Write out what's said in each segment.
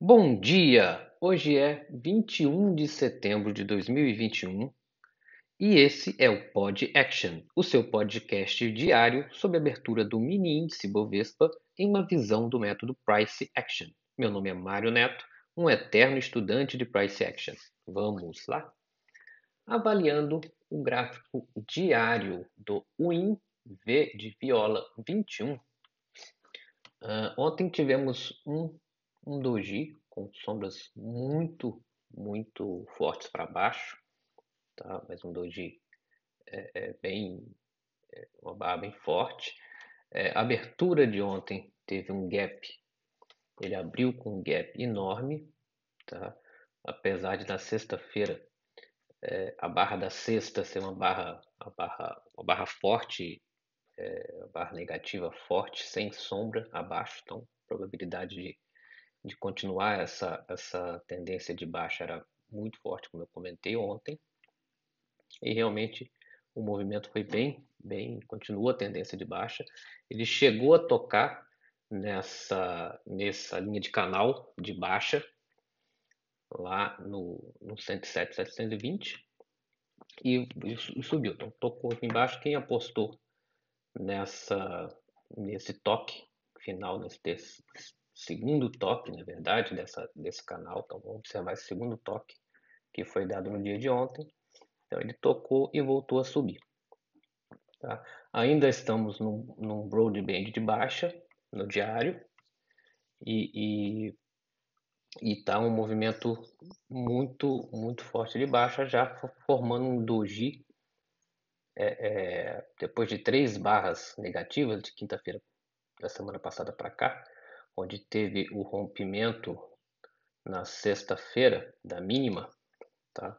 Bom dia! Hoje é 21 de setembro de 2021 e esse é o Pod Action, o seu podcast diário sobre a abertura do mini índice Bovespa em uma visão do método Price Action. Meu nome é Mário Neto, um eterno estudante de Price Action. Vamos lá? Avaliando o gráfico diário do WIN V de Viola 21. Uh, ah, ontem tivemos um um doji com sombras muito, muito fortes para baixo, tá? Mas um doji é, é bem, é uma barra bem forte. É, a abertura de ontem teve um gap, ele abriu com um gap enorme, tá? Apesar de na sexta-feira é, a barra da sexta ser uma barra, uma barra, uma barra forte, é, barra negativa forte, sem sombra abaixo, então probabilidade de de continuar essa, essa tendência de baixa era muito forte, como eu comentei ontem. E realmente o movimento foi bem, bem, continua a tendência de baixa. Ele chegou a tocar nessa, nessa linha de canal de baixa, lá no, no 107, 720, e, e subiu. Então tocou aqui embaixo. Quem apostou nessa, nesse toque final, nesse, segundo toque, na verdade, dessa, desse canal. Então vamos observar esse segundo toque que foi dado no dia de ontem. Então ele tocou e voltou a subir. Tá? Ainda estamos num, num broadband de baixa no diário e está um movimento muito muito forte de baixa já formando um doji é, é, depois de três barras negativas de quinta-feira da semana passada para cá onde teve o rompimento na sexta-feira da mínima, tá?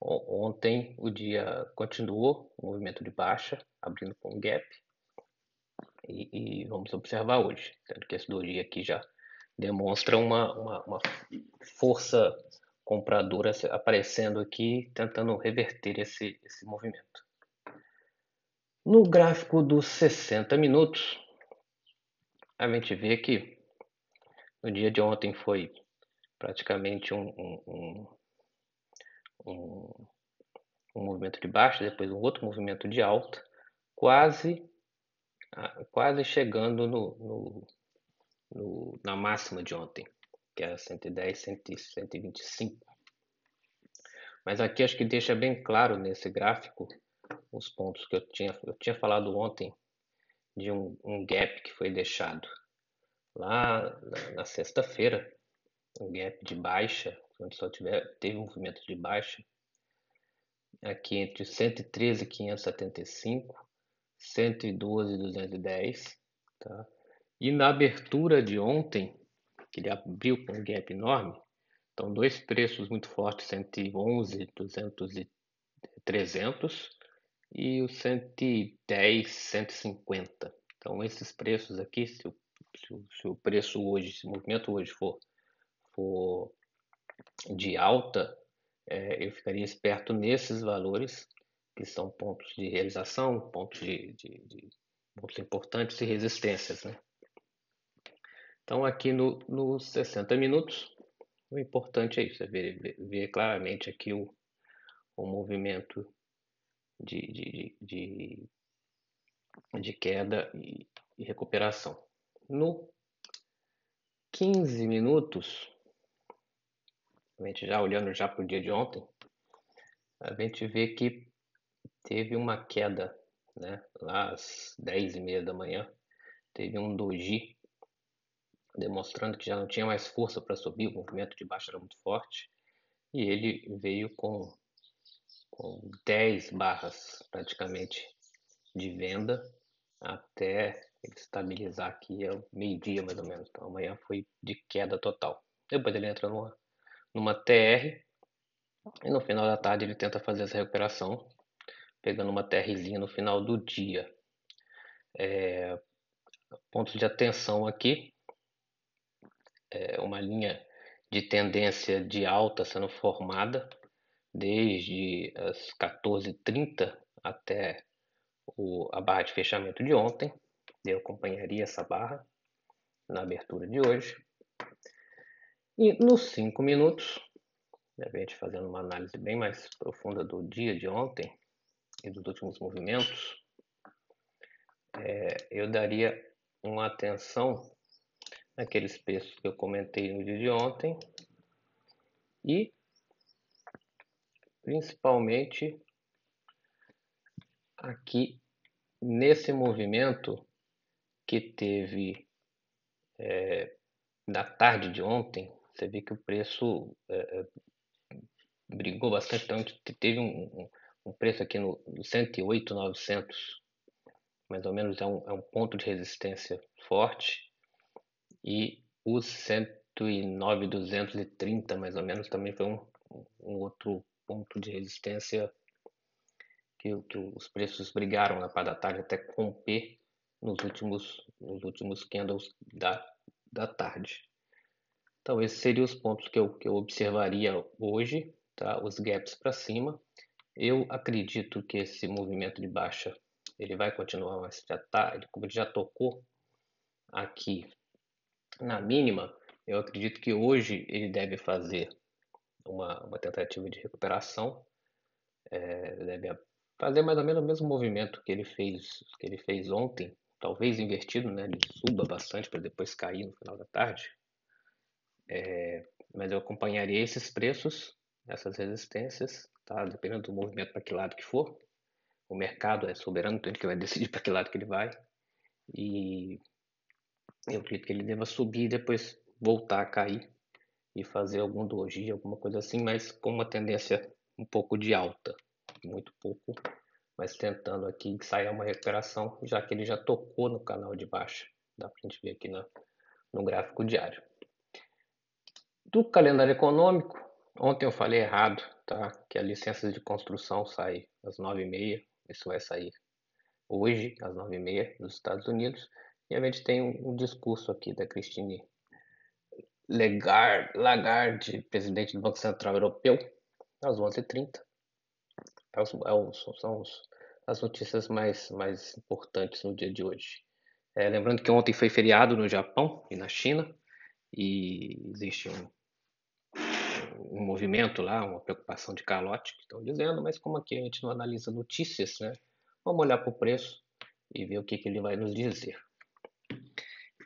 Ontem o dia continuou o movimento de baixa, abrindo com gap. E, e vamos observar hoje, tendo que esse doji aqui já demonstra uma, uma, uma, força compradora aparecendo aqui, tentando reverter esse, esse movimento. No gráfico dos 60 minutos, a gente vê que no dia de ontem foi praticamente um, um, um, um movimento de baixa, depois um outro movimento de alta, quase, ah, quase chegando no, no, no na máxima de ontem, que era 110, 125. Mas aqui acho que deixa bem claro nesse gráfico os pontos que eu tinha, eu tinha falado ontem de um, um gap que foi deixado lá na, na sexta-feira, um gap de baixa, onde só tiver, teve um movimento de baixa, aqui entre 113 e 575, 112 e 210, tá? E na abertura de ontem, que ele abriu com um gap enorme, então dois preços muito fortes, 111, 200 e 300 e o 110, 150. Então esses preços aqui, se o se o, se o preço hoje, se o movimento hoje for, for de alta, é, eu ficaria esperto nesses valores, que são pontos de realização, pontos, de, de, de pontos importantes e resistências. Né? Então, aqui no, nos 60 minutos, o importante é isso, é ver, ver, claramente aqui o, o movimento de, de, de, de queda e, e recuperação. No 15 minutos, a gente já olhando já para o dia de ontem, a gente vê que teve uma queda, né? Lá às 10 e meia da manhã, teve um doji demonstrando que já não tinha mais força para subir, o movimento de baixo era muito forte, e ele veio com, com 10 barras praticamente de venda até estabilizar aqui ao meio-dia mais ou menos. Então amanhã foi de queda total. Depois ele entra numa, numa TR e no final da tarde ele tenta fazer essa recuperação, pegando uma TRzinha no final do dia. É, de atenção aqui. É uma linha de tendência de alta sendo formada desde as 14h30 até o, a barra de fechamento de ontem. Eu acompanharia essa barra na abertura de hoje. E nos cinco minutos, de repente fazendo uma análise bem mais profunda do dia de ontem e dos últimos movimentos, é, eu daria uma atenção naqueles preços que eu comentei no dia de ontem e principalmente aqui nesse movimento que teve é, da tarde de ontem, você vê que o preço é, é brigou bastante, então teve um, um preço aqui no, no 108,900, mais ou menos é um, é um ponto de resistência forte, e os 109,230 mais ou menos também foi um, um outro ponto de resistência que, que os preços brigaram na parte da tarde até romper nos últimos, nos últimos candles da, da tarde. Então, esses seriam os pontos que eu, que eu observaria hoje, tá? os gaps para cima. Eu acredito que esse movimento de baixa ele vai continuar, mas já tá, ele, como ele já tocou aqui na mínima, eu acredito que hoje ele deve fazer uma, uma tentativa de recuperação, é, deve fazer mais ou menos o mesmo movimento que ele fez que ele fez ontem, talvez invertido, né? Ele suba bastante para depois cair no final da tarde. É, mas eu acompanharia esses preços, essas resistências, tá? Dependendo do movimento para que lado que for. O mercado é soberano, então ele que vai decidir para que lado que ele vai. E eu acredito que ele deva subir e depois voltar a cair e fazer algum doji, alguma coisa assim, mas com uma tendência um pouco de alta, muito pouco, mas tentando aqui sair uma recuperação, já que ele já tocou no canal de baixa. Dá para a gente ver aqui no gráfico diário. Do calendário econômico, ontem eu falei errado, tá? Que a licença de construção sai às 9h30, isso vai sair hoje, às 9h30, nos Estados Unidos. E a gente tem um, um discurso aqui da Christine Lagarde, Lagarde, presidente do Banco Central Europeu, às 11h30. É, é são as notícias mais, mais importantes no dia de hoje. É, lembrando que ontem foi feriado no Japão e na China, e existe um, um movimento lá, uma preocupação de calote, que estão dizendo, mas como aqui a gente não analisa notícias, né? Vamos olhar para o preço e ver o que, que ele vai nos dizer.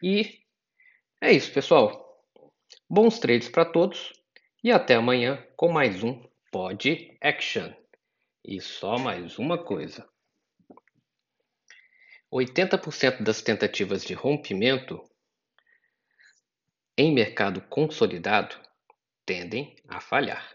E é isso, pessoal. Bons trades para todos e até amanhã com mais um Pod Action. E só mais uma coisa. 80% das tentativas de rompimento em mercado consolidado tendem a falhar.